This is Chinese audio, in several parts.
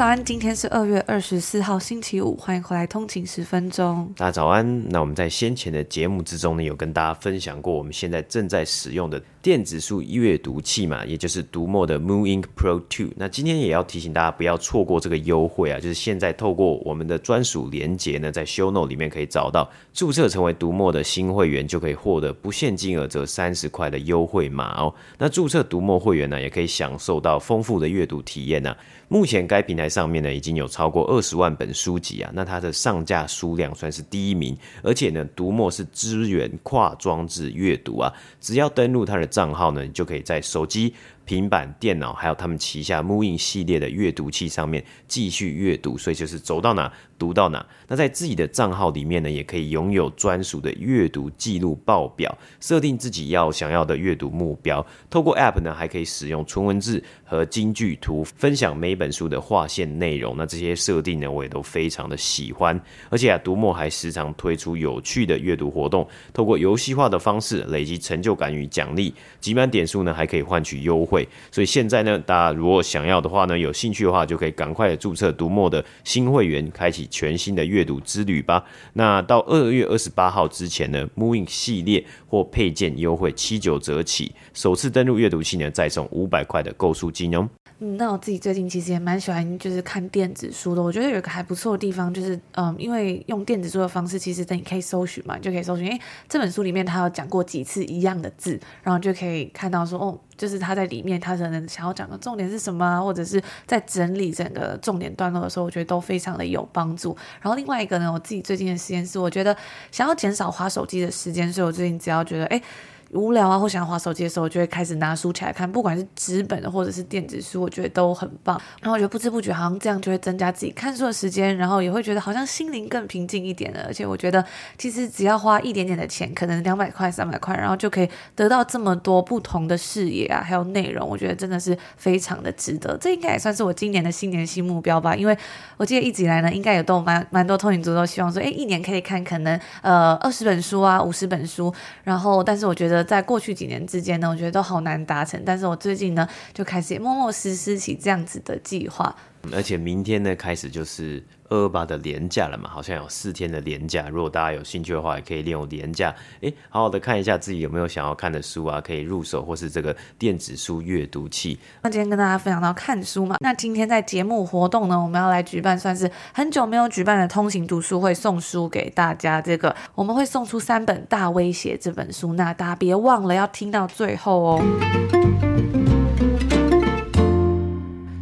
早安，今天是二月二十四号星期五，欢迎回来通勤十分钟。大家早安，那我们在先前的节目之中呢，有跟大家分享过我们现在正在使用的电子书阅读器嘛，也就是读墨的 Moon Ink Pro Two。那今天也要提醒大家不要错过这个优惠啊，就是现在透过我们的专属连结呢，在 show not 里面可以找到，注册成为读墨的新会员就可以获得不限金额折三十块的优惠码哦。那注册读墨会员呢，也可以享受到丰富的阅读体验呢。目前该平台上面呢，已经有超过二十万本书籍啊，那它的上架数量算是第一名，而且呢，读墨是支援跨装置阅读啊，只要登录它的账号呢，你就可以在手机。平板电脑还有他们旗下 mooInk 系列的阅读器上面继续阅读，所以就是走到哪读到哪。那在自己的账号里面呢，也可以拥有专属的阅读记录报表，设定自己要想要的阅读目标。透过 App 呢，还可以使用纯文字和金句图分享每本书的划线内容。那这些设定呢，我也都非常的喜欢。而且啊，读墨还时常推出有趣的阅读活动，透过游戏化的方式累积成就感与奖励，集满点数呢，还可以换取优惠。所以现在呢，大家如果想要的话呢，有兴趣的话，就可以赶快注册读墨的新会员，开启全新的阅读之旅吧。那到二月二十八号之前呢，mooInk 系列或配件优惠七九折起，首次登录阅读器呢，再送五百块的购书金哦。嗯，那我自己最近其实也蛮喜欢，就是看电子书的。我觉得有一个还不错的地方，就是嗯，因为用电子书的方式，其实等你可以搜寻嘛，你就可以搜寻，诶，这本书里面他有讲过几次一样的字，然后就可以看到说，哦，就是他在里面他可能想要讲的重点是什么，或者是在整理整个重点段落的时候，我觉得都非常的有帮助。然后另外一个呢，我自己最近的实验是，我觉得想要减少花手机的时间，所以我最近只要觉得，诶。无聊啊，或想要划手机的时候，我就会开始拿书起来看，不管是纸本的或者是电子书，我觉得都很棒。然后我觉得不知不觉好像这样就会增加自己看书的时间，然后也会觉得好像心灵更平静一点了。而且我觉得其实只要花一点点的钱，可能两百块、三百块，然后就可以得到这么多不同的视野啊，还有内容，我觉得真的是非常的值得。这应该也算是我今年的新年新目标吧，因为我记得一直以来呢，应该也都蛮蛮多通勤族都希望说，诶，一年可以看可能呃二十本书啊，五十本书。然后，但是我觉得在过去几年之间呢，我觉得都好难达成。但是我最近呢，就开始默默实施起这样子的计划。而且明天呢，开始就是二二八的连假了嘛，好像有四天的连假。如果大家有兴趣的话，也可以利用连假，诶，好好的看一下自己有没有想要看的书啊，可以入手或是这个电子书阅读器。那今天跟大家分享到看书嘛，那今天在节目活动呢，我们要来举办算是很久没有举办的通勤读书会，送书给大家。这个我们会送出三本《大威胁》这本书，那大家别忘了要听到最后哦。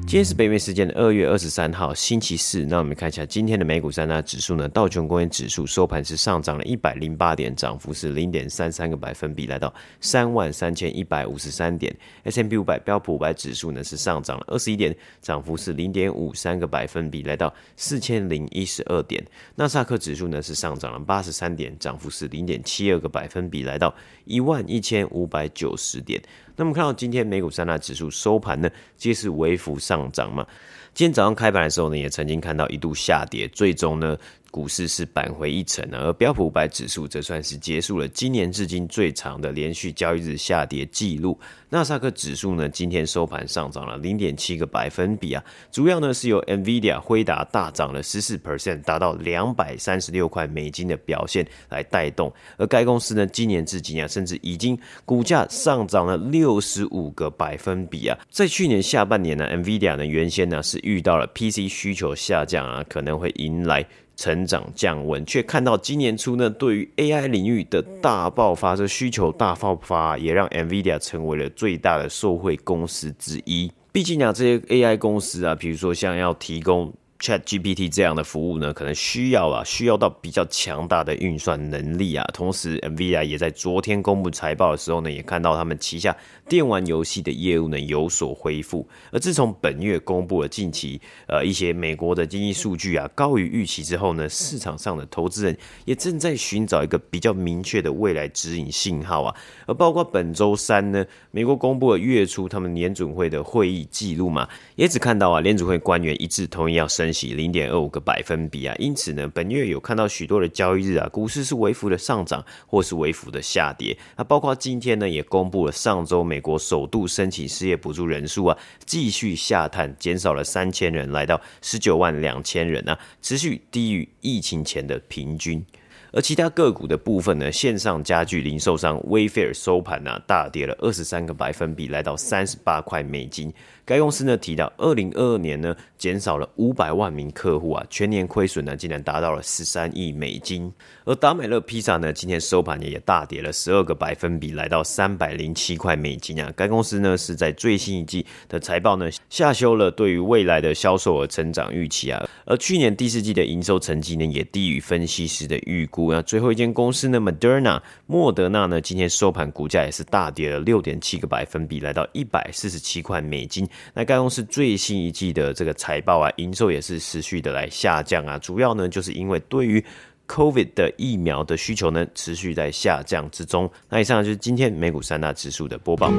今天是北美时间的二月二十三号，星期四。那我们看一下今天的美股三大指数呢？道琼工业指数收盘是上涨了一百零八点，涨幅是零点三三个百分比，来到三万三千一百五十三点。S M P 五百标普五百指数呢是上涨了二十一点，涨幅是零点五三个百分比，来到四千零一十二点。纳斯达克指数呢是上涨了八十三点，涨幅是零点七二个百分比，来到一万一千五百九十点。那么看到今天美股三大指数收盘呢，皆是微幅上上涨嘛。今天早上开盘的时候呢，也曾经看到一度下跌，最终呢股市是扳回一城呢，而标普五百指数则算是结束了今年至今最长的连续交易日下跌记录。纳斯克指数呢，今天收盘上涨了零点七个百分比啊，主要呢是由 NVIDIA 辉达大涨了十四 percent，达到两百三十六块美金的表现来带动。而该公司呢，今年至今啊，甚至已经股价上涨了六十五个百分比啊。在去年下半年呢，NVIDIA 呢原先呢是遇到了 PC 需求下降啊，可能会迎来。成长降温，却看到今年初呢，对于 AI 领域的大爆发，这需求大爆发，也让 NVIDIA 成为了最大的受惠公司之一。毕竟啊，这些 AI 公司啊，比如说像要提供。ChatGPT 这样的服务呢，可能需要啊，需要到比较强大的运算能力啊。同时，NVIDIA 也在昨天公布财报的时候呢，也看到他们旗下电玩游戏的业务呢有所恢复。而自从本月公布了近期呃一些美国的经济数据啊高于预期之后呢，市场上的投资人也正在寻找一个比较明确的未来指引信号啊。而包括本周三呢，美国公布了月初他们联准会的会议记录嘛，也只看到啊联准会官员一致同意要升。零点二五个百分比啊，因此呢，本月有看到许多的交易日啊，股市是微幅的上涨或是微幅的下跌。那包括今天呢，也公布了上周美国首度申请失业补助人数啊，继续下探，减少了三千人，来到十九万两千人啊，持续低于疫情前的平均。而其他个股的部分呢，线上家具零售商 Wayfair 收盘呢、啊，大跌了二十三个百分比，来到三十八块美金。该公司呢提到，二零二二年呢减少了五百万名客户啊，全年亏损呢竟然达到了十三亿美金。而达美乐披萨呢今天收盘也也大跌了十二个百分比，来到三百零七块美金啊。该公司呢是在最新一季的财报呢下修了对于未来的销售额成长预期啊，而去年第四季的营收成绩呢也低于分析师的预估啊。最后一间公司呢，Moderna 莫德纳呢今天收盘股价也是大跌了六点七个百分比，来到一百四十七块美金。那该公司最新一季的这个财报啊，营收也是持续的来下降啊，主要呢就是因为对于 COVID 的疫苗的需求呢持续在下降之中。那以上就是今天美股三大指数的播报。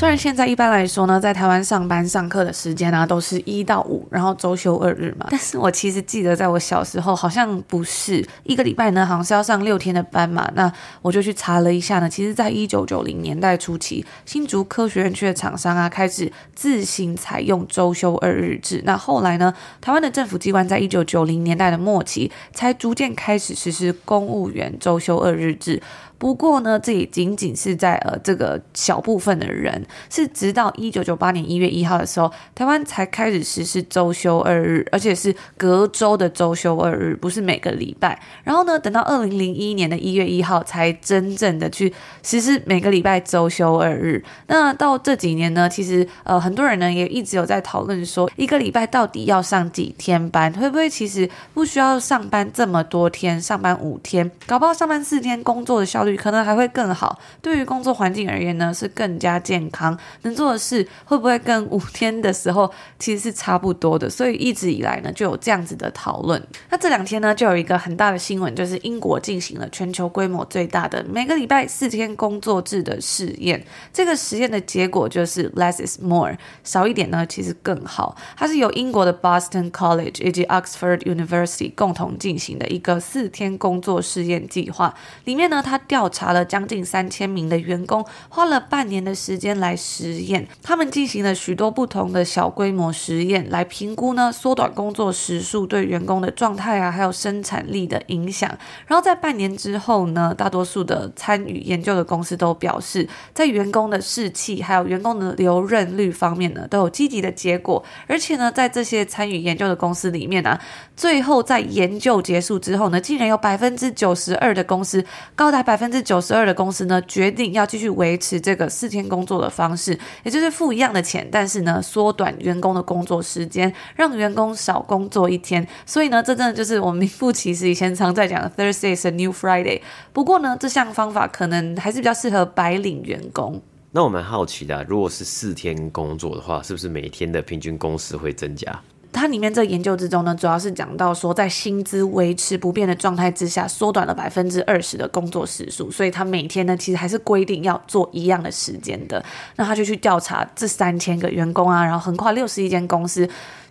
虽然现在一般来说呢，在台湾上班上课的时间呢、都是一到五，然后周休二日嘛。但是我其实记得，在我小时候好像不是一个礼拜呢，好像是要上六天的班嘛。那我就去查了一下呢，其实，在一九九零年代初期，新竹科学园区的厂商啊，开始自行采用周休二日制。那后来呢，台湾的政府机关在一九九零年代的末期，才逐渐开始实施公务员周休二日制。不过呢，这也仅仅是在呃这个小部分的人，是直到一九九八年一月一号的时候，台湾才开始实施周休二日，而且是隔周的周休二日，不是每个礼拜。然后呢，等到二零零一年的一月一号，才真正的去实施每个礼拜周休二日。那到这几年呢，其实呃很多人呢也一直有在讨论说，一个礼拜到底要上几天班，会不会其实不需要上班这么多天，上班五天，搞不好上班四天，工作的效率。可能还会更好。对于工作环境而言呢，是更加健康。能做的事会不会跟五天的时候其实是差不多的？所以一直以来呢，就有这样子的讨论。那这两天呢，就有一个很大的新闻，就是英国进行了全球规模最大的每个礼拜四天工作制的试验。这个实验的结果就是 less is more，少一点呢其实更好。它是由英国的 Boston College 以及 Oxford University 共同进行的一个四天工作试验计划。里面呢，它调调查了将近三千名的员工，花了半年的时间来实验。他们进行了许多不同的小规模实验，来评估呢缩短工作时数对员工的状态啊，还有生产力的影响。然后在半年之后呢，大多数的参与研究的公司都表示，在员工的士气还有员工的留任率方面呢，都有积极的结果。而且呢，在这些参与研究的公司里面呢、最后在研究结束之后呢，竟然有百分之九十二的公司，高达百分。百分之九十二的公司呢，决定要继续维持这个四天工作的方式，也就是付一样的钱，但是呢，缩短员工的工作时间，让员工少工作一天。所以呢，这真的就是我们名副其实以前常在讲的 Thursday is a new Friday。不过呢，这项方法可能还是比较适合白领员工。那我们好奇的，如果是四天工作的话，是不是每天的平均工时会增加？它里面这研究之中呢，主要是讲到说，在薪资维持不变的状态之下，缩短了百分之二十的工作时数，所以他每天呢，其实还是规定要做一样的时间的。那他就去调查这三千个员工啊，然后横跨六十一间公司。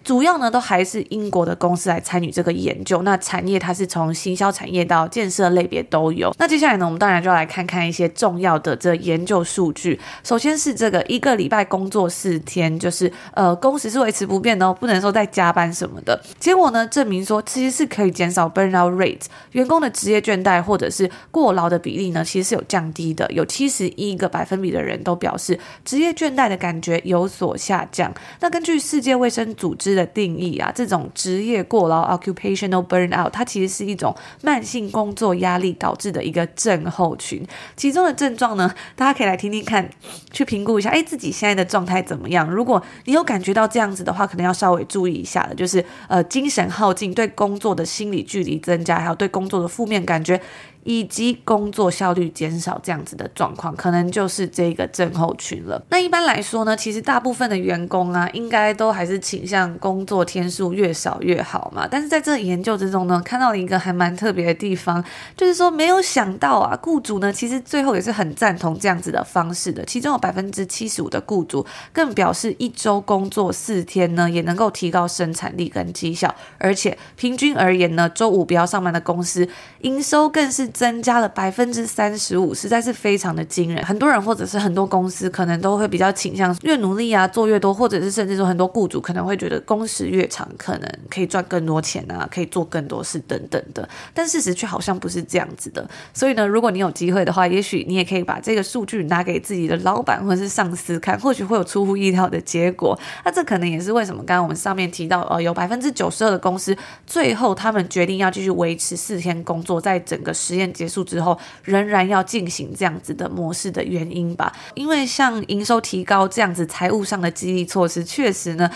主要呢都还是英国的公司来参与这个研究。那产业它是从行销产业到建设类别都有。那接下来呢，我们当然就要来看看一些重要的这研究数据。首先是这个一个礼拜工作四天，就是呃工时是维持不变的哦，不能说再加班什么的。结果呢证明说，其实是可以减少 burnout rate，员工的职业倦怠或者是过劳的比例呢，其实是有降低的。有七十一个百分比的人都表示职业倦怠的感觉有所下降。那根据世界卫生组织的定义啊，这种职业过劳 （occupational burnout） 它其实是一种慢性工作压力导致的一个症候群。其中的症状呢，大家可以来听听看，去评估一下，哎，自己现在的状态怎么样？如果你有感觉到这样子的话，可能要稍微注意一下了，就是呃，精神耗尽，对工作的心理距离增加，还有对工作的负面感觉。以及工作效率减少这样子的状况，可能就是这个症候群了。那一般来说呢，其实大部分的员工啊，应该都还是倾向工作天数越少越好嘛。但是在这研究之中呢，看到了一个还蛮特别的地方，就是说没有想到啊，雇主呢其实最后也是很赞同这样子的方式的。其中有百分之七十五的雇主更表示，一周工作四天呢，也能够提高生产力跟绩效，而且平均而言呢，周五不要上班的公司营收更是。增加了百分之三十五，实在是非常的惊人。很多人或者是很多公司可能都会比较倾向越努力啊，做越多，或者是甚至说很多雇主可能会觉得工时越长，可能可以赚更多钱啊，可以做更多事等等的。但事实却好像不是这样子的。所以呢，如果你有机会的话，也许你也可以把这个数据拿给自己的老板或者是上司看，或许会有出乎意料的结果。那这可能也是为什么刚刚我们上面提到，呃，有百分之九十二的公司最后他们决定要继续维持四天工作，在整个实结束之后，仍然要进行这样子的模式的原因吧，因为像营收提高这样子财务上的激励措施，确实呢，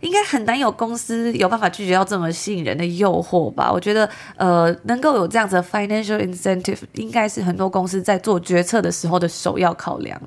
应该很难有公司有办法拒绝到这么吸引人的诱惑吧。我觉得，呃，能够有这样子 financial incentive，应该是很多公司在做决策的时候的首要考量。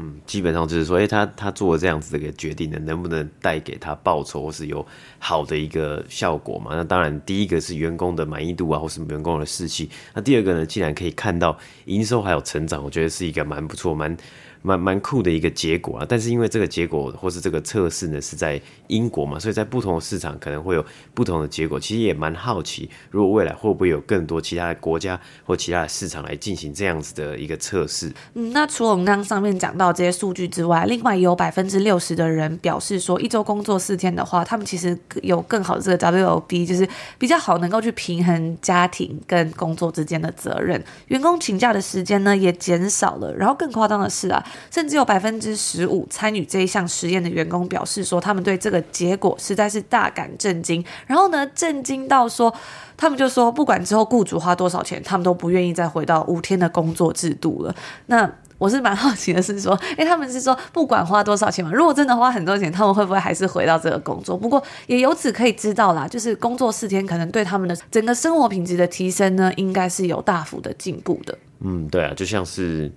嗯，基本上就是说，哎、他他做了这样子的一个决定呢，能不能带给他报酬或是有好的一个效果嘛？那当然，第一个是员工的满意度啊，或是员工的士气。那第二个呢，既然可以看到营收还有成长，我觉得是一个蛮不错、蛮。蛮蛮酷的一个结果啊，但是因为这个结果或是这个测试呢是在英国嘛，所以在不同的市场可能会有不同的结果。其实也蛮好奇，如果未来会不会有更多其他的国家或其他的市场来进行这样子的一个测试？嗯，那除了我们刚刚上面讲到这些数据之外，另外也有百分之六十的人表示说，一周工作四天的话，他们其实有更好的这个 W O B，就是比较好能够去平衡家庭跟工作之间的责任。员工请假的时间呢也减少了，然后更夸张的是啊。甚至有百分之十五参与这一项实验的员工表示说，他们对这个结果实在是大感震惊。然后呢，震惊到说，他们就说，不管之后雇主花多少钱，他们都不愿意再回到五天的工作制度了。那我是蛮好奇的是说，诶，他们是说不管花多少钱嘛？如果真的花很多钱，他们会不会还是回到这个工作？不过也由此可以知道啦，就是工作四天可能对他们的整个生活品质的提升呢，应该是有大幅的进步的。嗯，对啊，就像是。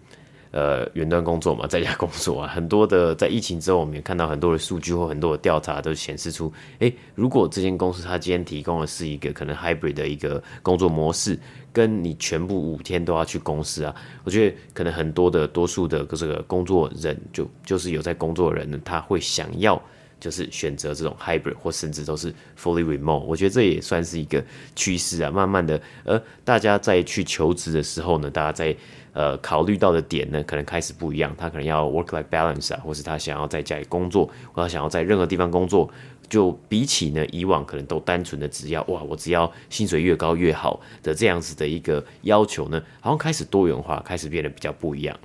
呃，远端工作嘛，在家工作啊，很多的在疫情之后，我们也看到很多的数据或很多的调查都显示出，诶，如果这间公司它今天提供的是一个可能 hybrid 的一个工作模式，跟你全部五天都要去公司啊，我觉得可能很多的多数的这个工作人就就是有在工作的人呢，他会想要就是选择这种 hybrid 或甚至都是 fully remote，我觉得这也算是一个趋势啊，慢慢的，呃，大家在去求职的时候呢，大家在呃，考虑到的点呢，可能开始不一样。他可能要 work-life balance 啊，或是他想要在家里工作，或者想要在任何地方工作，就比起呢以往可能都单纯的只要哇，我只要薪水越高越好的这样子的一个要求呢，好像开始多元化，开始变得比较不一样。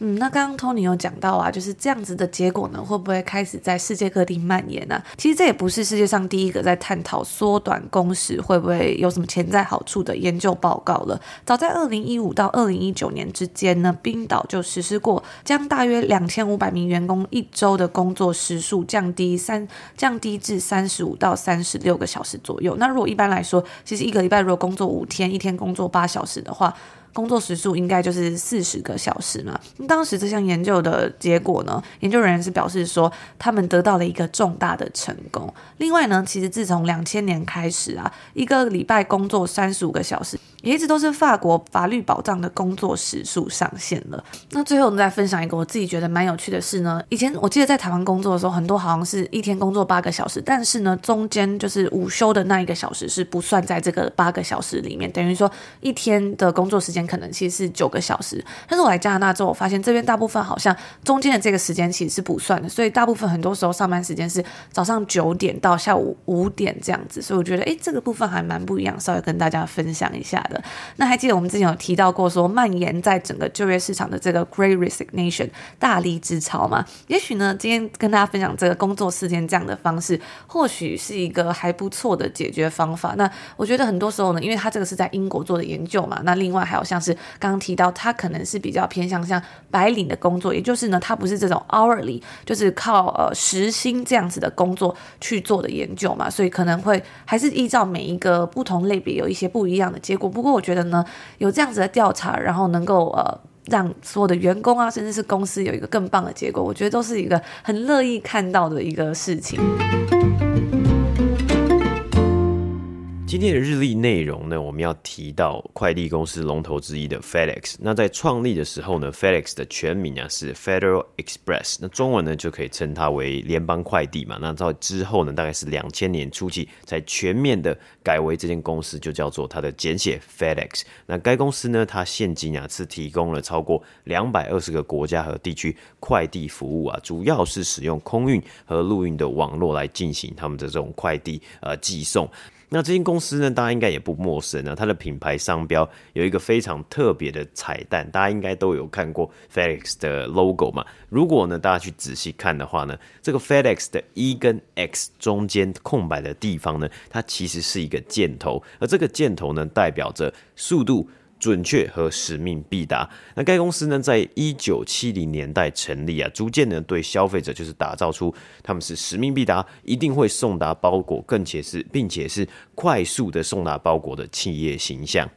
嗯，那刚刚 Tony 有讲到啊，就是这样子的结果呢，会不会开始在世界各地蔓延呢、其实这也不是世界上第一个在探讨缩短工时会不会有什么潜在好处的研究报告了。早在二零一五到二零一九年之间呢，冰岛就实施过将大约两千五百名员工一周的工作时数降低三降低至三十五到三十六个小时左右。那如果一般来说，其实一个礼拜如果工作五天，一天工作八小时的话。工作时数应该就是四十个小时嘛。当时这项研究的结果呢，研究人员是表示说，他们得到了一个重大的成功。另外呢，其实自从两千年开始啊，一个礼拜工作三十五个小时，也一直都是法国法律保障的工作时数上限了。那最后我们再分享一个我自己觉得蛮有趣的事呢。以前我记得在台湾工作的时候，很多好像是一天工作八个小时，但是呢，中间就是午休的那一个小时是不算在这个八个小时里面，等于说一天的工作时间可能其实是九个小时。但是我来加拿大之后，我发现这边大部分好像中间的这个时间其实是不算的，所以大部分很多时候上班时间是早上九点到下午五点这样子。所以我觉得，诶，这个部分还蛮不一样，稍微跟大家分享一下的。那还记得我们之前有提到过，说蔓延在整个就业市场的这个 Great Resignation 大力之潮嘛？也许呢，今天跟大家分享这个工作四天这样的方式，或许是一个还不错的解决方法。那我觉得很多时候呢，因为他这个是在英国做的研究嘛，那另外还有像是刚刚提到，他可能是比较偏向像白领的工作，也就是呢，他不是这种 hourly，就是靠呃时薪这样子的工作去做的研究嘛，所以可能会还是依照每一个不同类别有一些不一样的结果。不过我觉得呢，有这样子的调查，然后能够呃。让所有的员工啊，甚至是公司有一个更棒的结果，我觉得都是一个很乐意看到的一个事情。今天的日历内容呢，我们要提到快递公司龙头之一的 FedEx。那在创立的时候呢，FedEx 的全名啊是 Federal Express，那中文呢就可以称它为联邦快递嘛。那到之后呢，大概是两千年初期才全面的改为这间公司就叫做它的简写 FedEx。那该公司呢，它现今啊是提供了超过两百二十个国家和地区快递服务啊，主要是使用空运和陆运的网络来进行他们的这种快递呃寄送。那这间公司呢，大家应该也不陌生啊。它的品牌商标有一个非常特别的彩蛋，大家应该都有看过 FedEx 的 logo 嘛。如果呢，大家去仔细看的话呢，这个 FedEx 的 E 跟 X 中间空白的地方呢，它其实是一个箭头，而这个箭头呢，代表着速度。准确和使命必达。那该公司呢，在一九七零年代成立啊，逐渐呢对消费者就是打造出他们是使命必达，一定会送达包裹，更且是并且是快速的送达包裹的企业形象。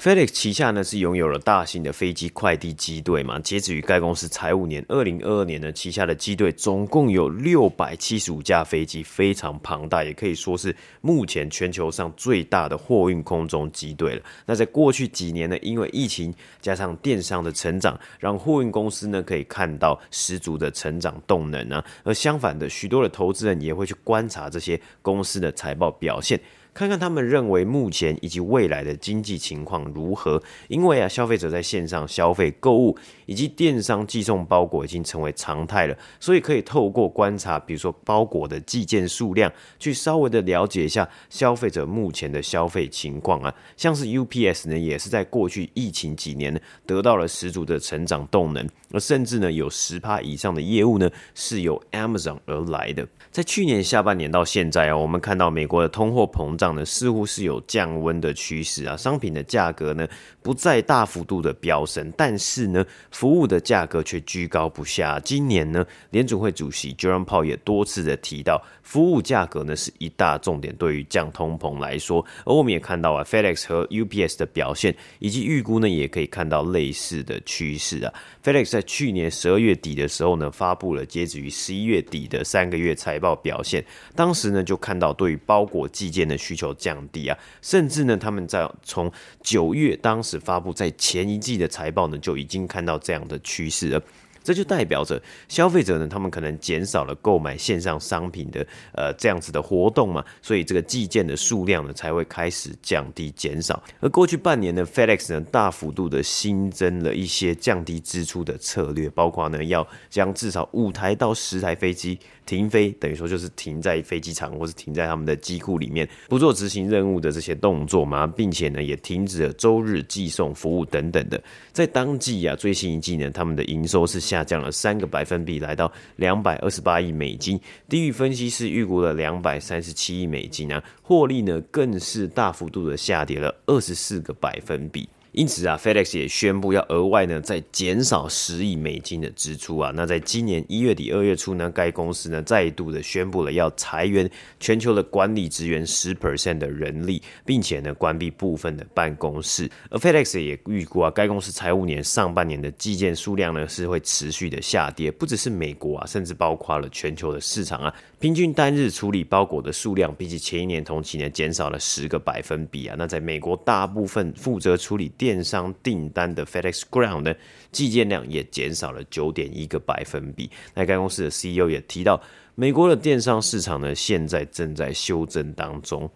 FedEx 旗下呢是拥有了大型的飞机快递机队嘛。截止于该公司财务年二零二二年呢，旗下的机队总共有六百七十五架飞机，非常庞大，也可以说是目前全球上最大的货运空中机队了。那在过去几年呢，因为疫情加上电商的成长，让货运公司呢可以看到十足的成长动能啊。而相反的，许多的投资人也会去观察这些公司的财报表现。看看他们认为目前以及未来的经济情况如何？因为啊，消费者在线上消费购物以及电商寄送包裹已经成为常态了，所以可以透过观察，比如说包裹的寄件数量，去稍微的了解一下消费者目前的消费情况啊。像是 UPS 呢，也是在过去疫情几年呢，得到了十足的成长动能，而甚至呢，有十趴以上的业务呢，是由 Amazon 而来的。在去年下半年到现在啊，我们看到美国的通货膨胀呢，似乎是有降温的趋势啊，商品的价格呢不再大幅度的飙升，但是呢，服务的价格却居高不下。今年呢，联准会主席 Jerome Powell 也多次的提到，服务价格呢是一大重点，对于降通膨来说。而我们也看到啊，FedEx 和 UPS 的表现以及预估呢，也可以看到类似的趋势啊。FedEx 在去年十二月底的时候呢，发布了截止于十一月底的三个月财报表现，当时呢就看到对于包裹寄件的需需求降低啊，甚至呢他们在从九月当时发布在前一季的财报呢就已经看到这样的趋势了。这就代表着消费者呢，他们可能减少了购买线上商品的呃这样子的活动嘛，所以这个寄件的数量呢才会开始降低减少。而过去半年呢，FedEx 呢大幅度的新增了一些降低支出的策略，包括呢要将至少五台到十台飞机停飞，等于说就是停在飞机场或是停在他们的机库里面，不做执行任务的这些动作嘛，并且呢也停止了周日寄送服务等等的。在当季啊，最新一季呢，他们的营收是下降了三个百分比，来到两百二十八亿美金，低于分析师预估的两百三十七亿美金啊，获利呢更是大幅度的下跌了二十四个百分比。因此啊，FedEx 也宣布要额外呢再减少十亿美金的支出啊。那在今年一月底、二月初呢，该公司呢再度的宣布了要裁员全球的管理职员十 percent 的人力，并且呢关闭部分的办公室。而 FedEx 也预估啊，该公司财务年上半年的寄件数量呢是会持续的下跌，不只是美国啊，甚至包括了全球的市场啊，平均单日处理包裹的数量比起前一年同期呢减少了十个百分比啊。那在美国大部分负责处理电商订单的 FedEx Ground 呢，寄件量也减少了九点一个百分比。那该公司的 CEO 也提到，美国的电商市场呢，现在正在修正当中。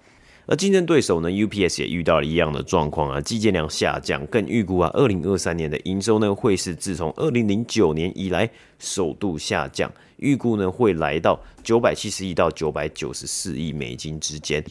而竞争对手呢，UPS 也遇到了一样的状况啊，寄件量下降，更预估啊，二零二三年的营收呢，会是自从二零零九年以来首度下降，预估呢会来到九百七十亿到九百九十四亿美金之间。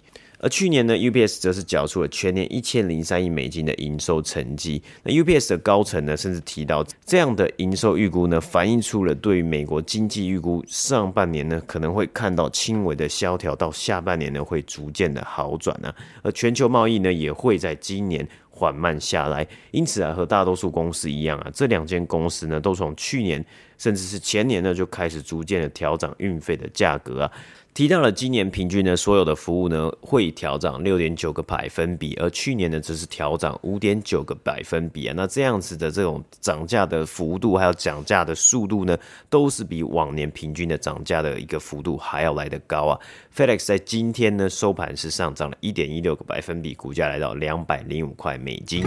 而去年呢，UPS 则是缴出了全年一千零三亿美金的营收成绩。那 UPS 的高层呢，甚至提到这样的营收预估呢，反映出了对于美国经济预估上半年呢可能会看到轻微的萧条，到下半年呢会逐渐的好转呢。而全球贸易呢也会在今年缓慢下来。因此啊，和大多数公司一样啊，这两间公司呢都从去年甚至是前年呢就开始逐渐的调涨运费的价格啊。提到了今年平均呢，所有的服务呢会调涨六点九个百分比，而去年呢则是调涨五点九个百分比啊。那这样子的这种涨价的幅度，还有涨价的速度呢，都是比往年平均的涨价的一个幅度还要来得高啊。FedEx 在今天呢收盘是上涨了一点一六个百分比，股价来到两百零五块美金。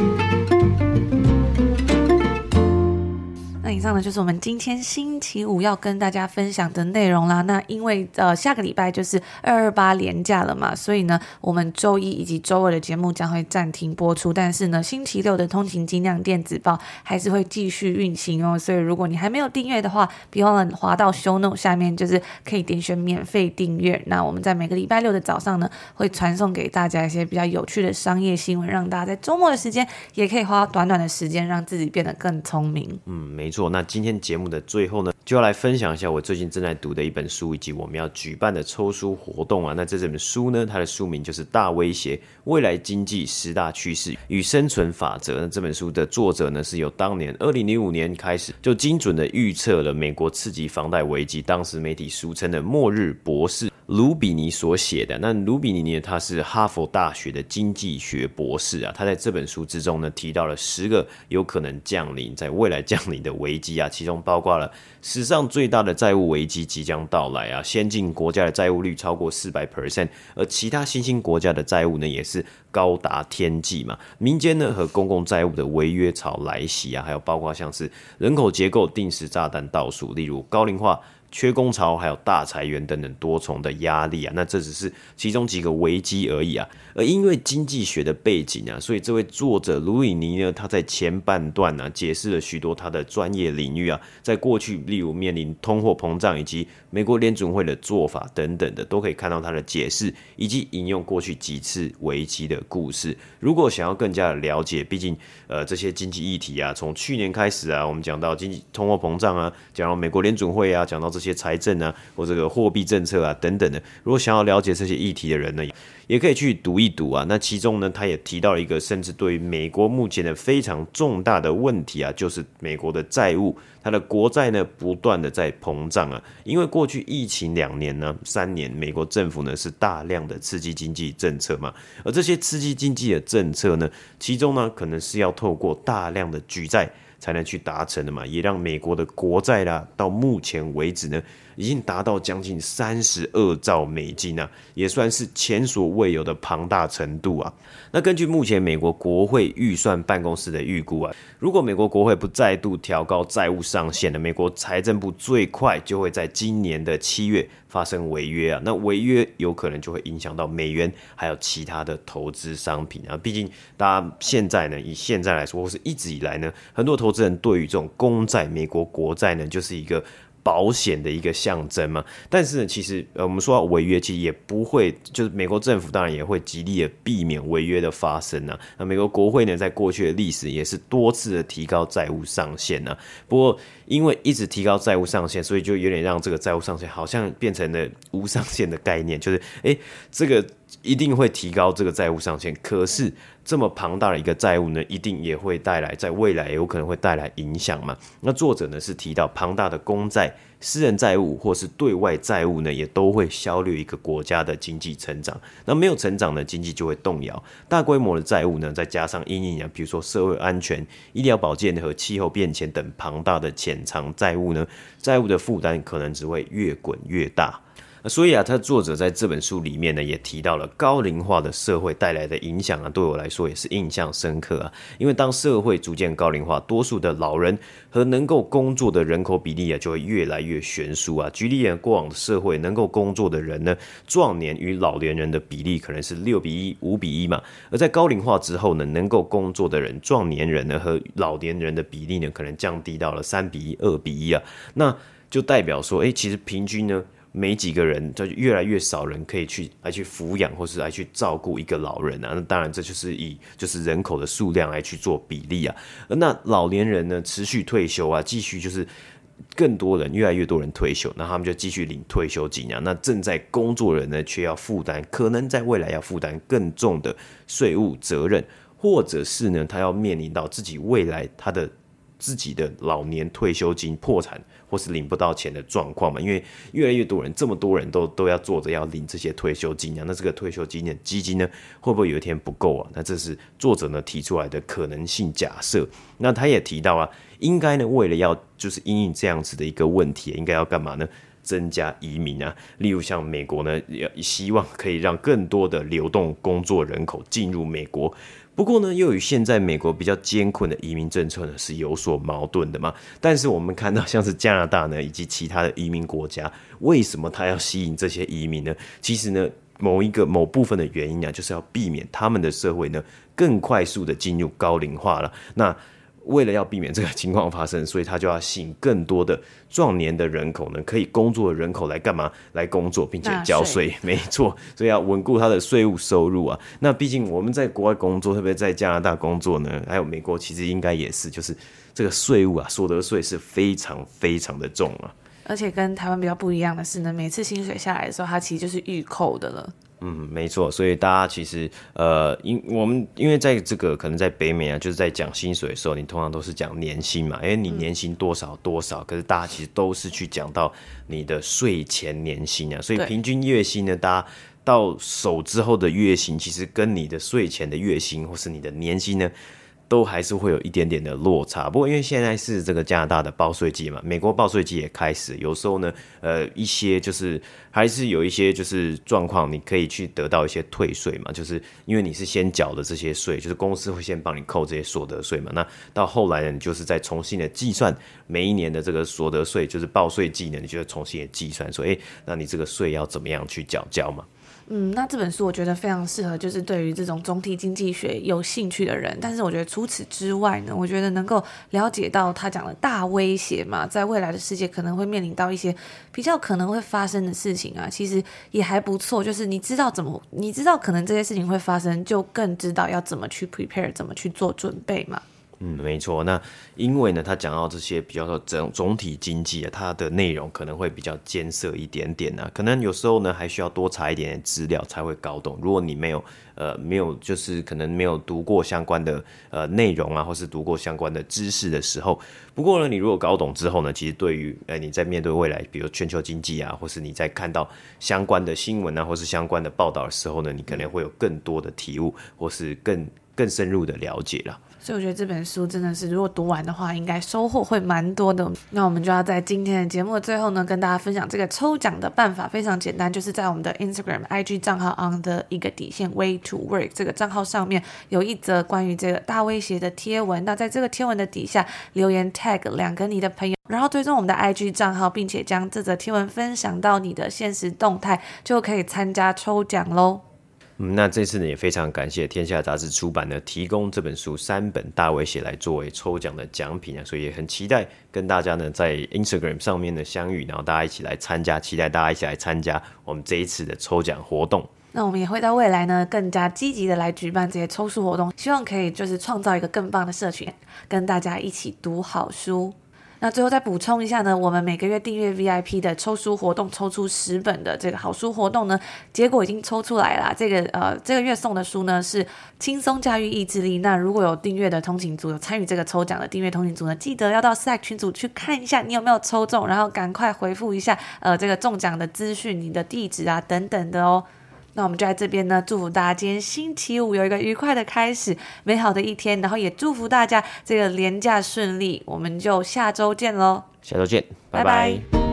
那以上呢就是我们今天星期五要跟大家分享的内容啦。那因为呃下个礼拜就是二二八连假了嘛，所以呢我们周一以及周二的节目将会暂停播出。但是呢星期六的通勤精酿电子报还是会继续运行哦。所以如果你还没有订阅的话，别忘了滑到 show No 下面，就是可以点选免费订阅。那我们在每个礼拜六的早上呢会传送给大家一些比较有趣的商业新闻，让大家在周末的时间也可以花短短的时间让自己变得更聪明。嗯，没错。那今天节目的最后呢，就要来分享一下我最近正在读的一本书，以及我们要举办的抽书活动啊。那这本书呢，它的书名就是《大威胁：未来经济十大趋势与生存法则》。那这本书的作者呢，是由当年二零零五年开始就精准的预测了美国次级房贷危机，当时媒体俗称的“末日博士”。卢比尼所写的。那卢比尼呢，他是哈佛大学的经济学博士啊。他在这本书之中呢，提到了十个有可能降临在未来降临的危机啊，其中包括了史上最大的债务危机即将到来啊，先进国家的债务率超过四百 percent，而其他新兴国家的债务呢，也是高达天际嘛。民间呢和公共债务的违约潮来袭啊，还有包括像是人口结构定时炸弹倒数，例如高龄化。缺工潮，还有大裁员等等多重的压力啊，那这只是其中几个危机而已啊。而因为经济学的背景啊，所以这位作者卢比尼呢，他在前半段呢、啊、解释了许多他的专业领域啊，在过去例如面临通货膨胀以及美国联准会的做法等等的，都可以看到他的解释以及引用过去几次危机的故事。如果想要更加了解，毕竟呃这些经济议题啊，从去年开始啊，我们讲到经济通货膨胀啊，讲到美国联准会啊，讲到这些财政啊或这个货币政策啊等等的，如果想要了解这些议题的人呢，也可以去读一读啊。那其中呢，他也提到一个，甚至对于美国目前的非常重大的问题啊，就是美国的债务，它的国债呢不断的在膨胀啊。因为过去疫情两年呢、三年，美国政府呢是大量的刺激经济政策嘛，而这些刺激经济的政策呢，其中呢可能是要透过大量的举债才能去达成的嘛，也让美国的国债啦，到目前为止呢。已经达到将近三十二兆美金啊，也算是前所未有的庞大程度啊。那根据目前美国国会预算办公室的预估啊，如果美国国会不再度调高债务上限呢，美国财政部最快就会在今年的七月发生违约啊。那违约有可能就会影响到美元还有其他的投资商品啊。毕竟大家现在呢，以现在来说，或是一直以来呢，很多投资人对于这种公债、美国国债呢，就是一个。保险的一个象征嘛，但是，其实呃，我们说到违约，其实也不会，就是美国政府当然也会极力的避免违约的发生啊。那美国国会呢，在过去的历史也是多次的提高债务上限啊。不过因为一直提高债务上限，所以就有点让这个债务上限好像变成了无上限的概念，就是诶，这个一定会提高这个债务上限，可是这么庞大的一个债务呢，一定也会带来在未来有可能会带来影响嘛。那作者呢是提到庞大的公债。私人债务或是对外债务呢，也都会削弱一个国家的经济成长。那没有成长呢，经济就会动摇。大规模的债务呢，再加上阴影啊，比如说社会安全、医疗保健和气候变迁等庞大的潜藏债务呢，债务的负担可能只会越滚越大。所以啊，他作者在这本书里面呢，也提到了高龄化的社会带来的影响啊，对我来说也是印象深刻啊。因为当社会逐渐高龄化，多数的老人和能够工作的人口比例啊，就会越来越悬殊啊。举例啊，过往的社会能够工作的人呢，壮年与老年人的比例可能是六比一、五比一嘛。而在高龄化之后呢，能够工作的人，壮年人呢和老年人的比例呢，可能降低到了三比一、二比一啊。那就代表说，哎，其实平均呢。没几个人，就越来越少人可以去来去抚养，或是来去照顾一个老人啊。那当然，这就是以就是人口的数量来去做比例啊。那老年人呢，持续退休啊，继续就是更多人，越来越多人退休，那他们就继续领退休金啊。那正在工作人呢，却要负担，可能在未来要负担更重的税务责任，或者是呢，他要面临到自己未来他的自己的老年退休金破产。或是领不到钱的状况嘛，因为越来越多人，这么多人都都要做着要领这些退休金啊，那这个退休金的基金呢，会不会有一天不够啊？那这是作者呢提出来的可能性假设。那他也提到啊，应该呢为了要就是因应这样子的一个问题，应该要干嘛呢？增加移民啊，例如像美国呢，也希望可以让更多的流动工作人口进入美国。不过呢，又与现在美国比较艰困的移民政策呢是有所矛盾的嘛。但是我们看到像是加拿大呢，以及其他的移民国家，为什么他要吸引这些移民呢？其实呢，某一个某部分的原因啊，就是要避免他们的社会呢更快速的进入高龄化了。那为了要避免这个情况发生，所以他就要吸引更多的壮年的人口呢，可以工作的人口来干嘛？来工作，并且交税。没错，所以要稳固他的税务收入啊。那毕竟我们在国外工作，特别在加拿大工作呢，还有美国，其实应该也是，就是这个税务啊，所得税是非常非常的重啊。而且跟台湾比较不一样的是呢，每次薪水下来的时候，它其实就是预扣的了。嗯，没错，所以大家其实呃，因我们因为在这个可能在北美啊，就是在讲薪水的时候，你通常都是讲年薪嘛，因为你年薪多少多少，可是大家其实都是去讲到你的税前年薪啊，所以平均月薪呢，大家到手之后的月薪，其实跟你的税前的月薪或是你的年薪呢。都还是会有一点点的落差，不过因为现在是这个加拿大的报税季嘛，美国报税季也开始，有时候呢，呃，一些就是还是有一些就是状况，你可以去得到一些退税嘛，就是因为你是先缴的这些税，就是公司会先帮你扣这些所得税嘛，那到后来呢，你就是再重新的计算每一年的这个所得税，就是报税季呢，你就要重新的计算说，诶，那你这个税要怎么样去缴交嘛？嗯，那这本书我觉得非常适合，就是对于这种总体经济学有兴趣的人。但是我觉得除此之外呢，我觉得能够了解到他讲的大威胁嘛，在未来的世界可能会面临到一些比较可能会发生的事情啊，其实也还不错。就是你知道怎么，你知道可能这些事情会发生，就更知道要怎么去 prepare，怎么去做准备嘛。嗯，没错。那因为呢，他讲到这些比较说整总体经济啊，它的内容可能会比较艰涩一点点呢、啊，可能有时候呢还需要多查一点资料才会搞懂。如果你没有呃没有就是可能没有读过相关的呃内容啊，或是读过相关的知识的时候，不过呢，你如果搞懂之后呢，其实对于呃你在面对未来，比如全球经济啊，或是你在看到相关的新闻啊，或是相关的报道的时候呢，你可能会有更多的体悟，或是更更深入的了解了。所以我觉得这本书真的是，如果读完的话，应该收获会蛮多的。那我们就要在今天的节目的最后呢，跟大家分享这个抽奖的办法，非常简单，就是在我们的 Instagram IG 账号 on 的一个底线 Way to Work 这个账号上面，有一则关于这个大威胁的贴文。那在这个贴文的底下留言 tag 两个你的朋友，然后追踪我们的 IG 账号，并且将这则贴文分享到你的现实动态，就可以参加抽奖喽。嗯，那这次呢也非常感谢天下杂志出版呢提供这本书三本大威胁来作为抽奖的奖品啊，所以也很期待跟大家呢在 Instagram 上面的相遇，然后大家一起来参加，期待大家一起来参加我们这一次的抽奖活动。那我们也会在未来呢更加积极的来举办这些抽书活动，希望可以就是创造一个更棒的社群，跟大家一起读好书。那最后再补充一下呢，我们每个月订阅 VIP 的抽书活动，抽出十本的这个好书活动呢，结果已经抽出来了。这个呃，这个月送的书呢是《轻松驾驭意志力》。那如果有订阅的通勤族，有参与这个抽奖的订阅通勤族呢，记得要到 Slack 群组去看一下你有没有抽中，然后赶快回复一下呃这个中奖的资讯、你的地址啊等等的哦。那我们就在这边呢，祝福大家今天星期五有一个愉快的开始，美好的一天，然后也祝福大家这个连假顺利。我们就下周见喽，下周见，拜拜。拜拜。